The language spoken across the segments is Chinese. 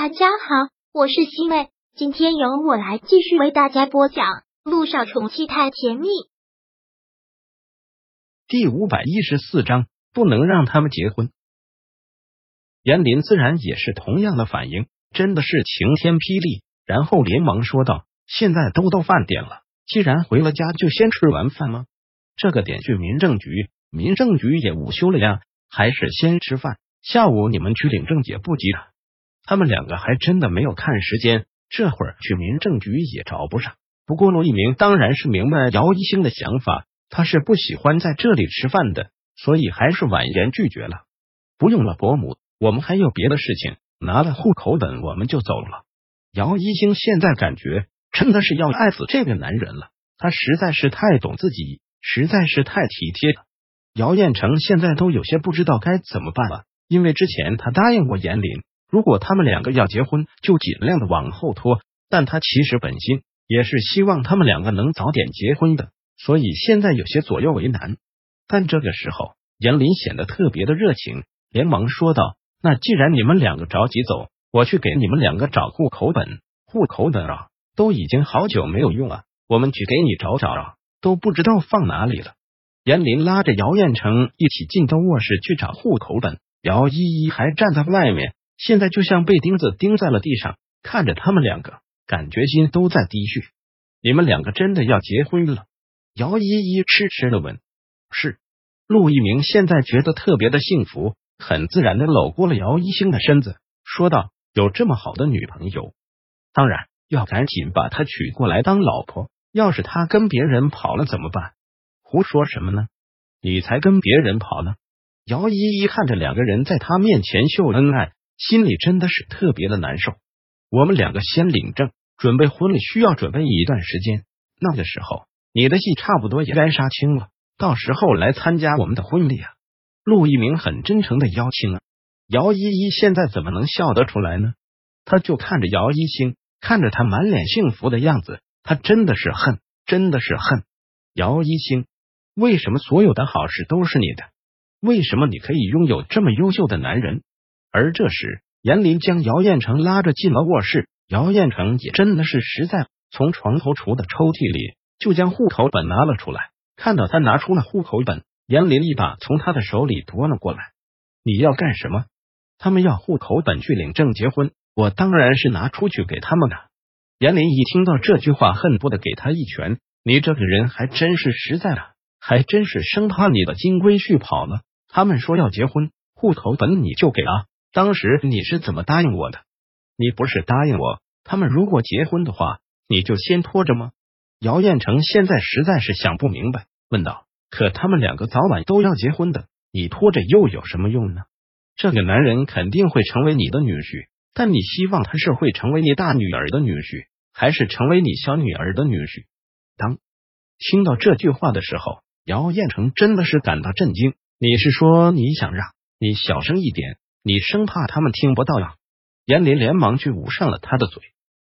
大家好，我是西妹，今天由我来继续为大家播讲《路上宠妻太甜蜜》第五百一十四章，不能让他们结婚。严林自然也是同样的反应，真的是晴天霹雳，然后连忙说道：“现在都到饭点了，既然回了家，就先吃完饭吗？这个点去民政局，民政局也午休了呀，还是先吃饭，下午你们去领证也不急的。”他们两个还真的没有看时间，这会儿去民政局也找不上。不过陆一鸣当然是明白姚一星的想法，他是不喜欢在这里吃饭的，所以还是婉言拒绝了。不用了，伯母，我们还有别的事情，拿了户口本我们就走了。姚一星现在感觉真的是要爱死这个男人了，他实在是太懂自己，实在是太体贴了。姚彦成现在都有些不知道该怎么办了，因为之前他答应过严林。如果他们两个要结婚，就尽量的往后拖。但他其实本心也是希望他们两个能早点结婚的，所以现在有些左右为难。但这个时候，严林显得特别的热情，连忙说道：“那既然你们两个着急走，我去给你们两个找户口本。户口本啊，都已经好久没有用了，我们去给你找找啊，都不知道放哪里了。”严林拉着姚彦成一起进到卧室去找户口本，姚依依还站在外面。现在就像被钉子钉在了地上，看着他们两个，感觉心都在滴血。你们两个真的要结婚了？姚依依痴痴的问。是。陆一鸣现在觉得特别的幸福，很自然的搂过了姚一星的身子，说道：“有这么好的女朋友，当然要赶紧把她娶过来当老婆。要是她跟别人跑了怎么办？胡说什么呢？你才跟别人跑呢！”姚依依看着两个人在他面前秀恩爱。心里真的是特别的难受。我们两个先领证，准备婚礼需要准备一段时间。那个时候，你的戏差不多也该杀青了，到时候来参加我们的婚礼啊！陆一鸣很真诚的邀请啊。姚依依现在怎么能笑得出来呢？他就看着姚一星，看着他满脸幸福的样子，他真的是恨，真的是恨。姚一星，为什么所有的好事都是你的？为什么你可以拥有这么优秀的男人？而这时，严林将姚彦成拉着进了卧室。姚彦成也真的是实在，从床头橱的抽屉里就将户口本拿了出来。看到他拿出了户口本，严林一把从他的手里夺了过来。你要干什么？他们要户口本去领证结婚，我当然是拿出去给他们的。严林一听到这句话，恨不得给他一拳。你这个人还真是实在啊，还真是生怕你的金龟婿跑了。他们说要结婚，户口本你就给啊。当时你是怎么答应我的？你不是答应我，他们如果结婚的话，你就先拖着吗？姚彦成现在实在是想不明白，问道：“可他们两个早晚都要结婚的，你拖着又有什么用呢？这个男人肯定会成为你的女婿，但你希望他是会成为你大女儿的女婿，还是成为你小女儿的女婿？”当听到这句话的时候，姚彦成真的是感到震惊。你是说你想让你小声一点？你生怕他们听不到呀？严林连忙去捂上了他的嘴。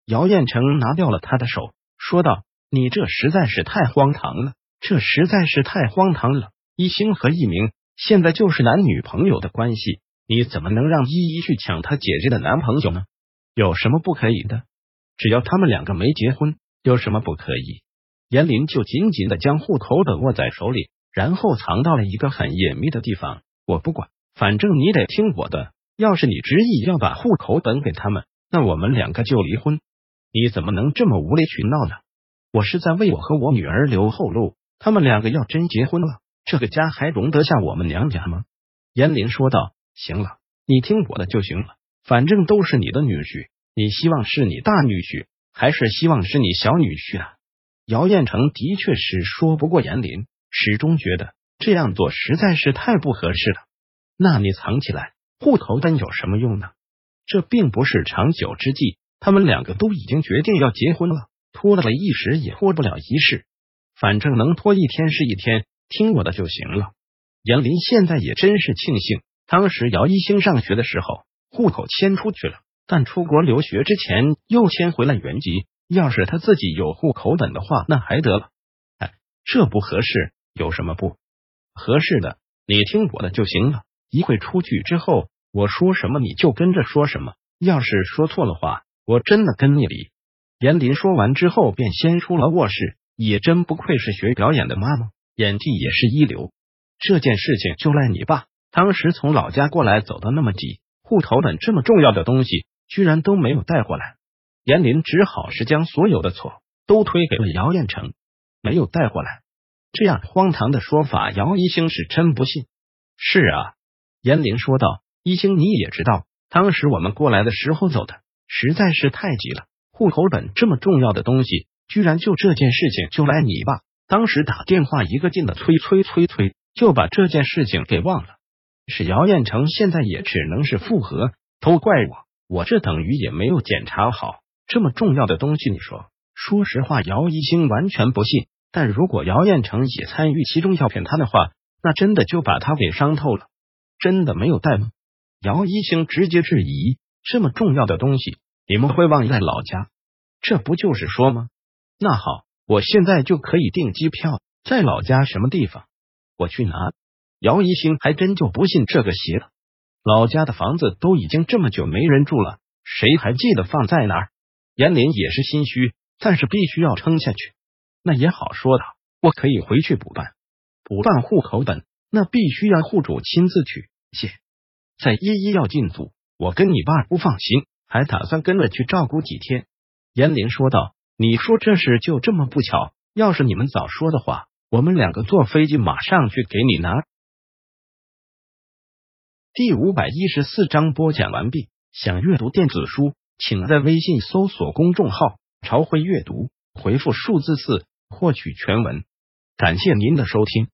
姚彦成拿掉了他的手，说道：“你这实在是太荒唐了，这实在是太荒唐了。一星和一鸣现在就是男女朋友的关系，你怎么能让依依去抢他姐姐的男朋友呢？有什么不可以的？只要他们两个没结婚，有什么不可以？”严林就紧紧的将户口本握在手里，然后藏到了一个很隐秘的地方。我不管。反正你得听我的，要是你执意要把户口本给他们，那我们两个就离婚。你怎么能这么无理取闹呢？我是在为我和我女儿留后路。他们两个要真结婚了，这个家还容得下我们娘家吗？严林说道：“行了，你听我的就行了。反正都是你的女婿，你希望是你大女婿，还是希望是你小女婿啊？”姚彦成的确是说不过严林，始终觉得这样做实在是太不合适了。那你藏起来，户口本有什么用呢？这并不是长久之计。他们两个都已经决定要结婚了，拖了一时也拖不了一世。反正能拖一天是一天，听我的就行了。杨林现在也真是庆幸，当时姚一星上学的时候，户口迁出去了，但出国留学之前又迁回了原籍。要是他自己有户口本的话，那还得了？哎，这不合适，有什么不合适的？你听我的就行了。一会出去之后，我说什么你就跟着说什么，要是说错了话，我真的跟你离。严林说完之后，便先出了卧室。也真不愧是学表演的妈妈，演技也是一流。这件事情就赖你爸，当时从老家过来走的那么急，户头本这么重要的东西，居然都没有带过来。严林只好是将所有的错都推给了姚彦成，没有带过来。这样荒唐的说法，姚一星是真不信。是啊，严林说道：“一星，你也知道，当时我们过来的时候走的实在是太急了，户口本这么重要的东西，居然就这件事情就赖你爸。当时打电话一个劲的催催催催，就把这件事情给忘了。是姚彦成现在也只能是复合，都怪我，我这等于也没有检查好这么重要的东西。你说，说实话，姚一星完全不信。”但如果姚彦成也参与其中要骗他的话，那真的就把他给伤透了。真的没有带吗？姚一星直接质疑：这么重要的东西，你们会忘在老家？这不就是说吗？那好，我现在就可以订机票，在老家什么地方？我去拿。姚一星还真就不信这个邪了。老家的房子都已经这么久没人住了，谁还记得放在哪儿？严林也是心虚，但是必须要撑下去。那也好说的，我可以回去补办，补办户口本，那必须要户主亲自去写。再依依要进组，我跟你爸不放心，还打算跟着去照顾几天。严林说道：“你说这事就这么不巧？要是你们早说的话，我们两个坐飞机马上去给你拿。”第五百一十四章播讲完毕。想阅读电子书，请在微信搜索公众号“朝晖阅读”，回复数字四。获取全文，感谢您的收听。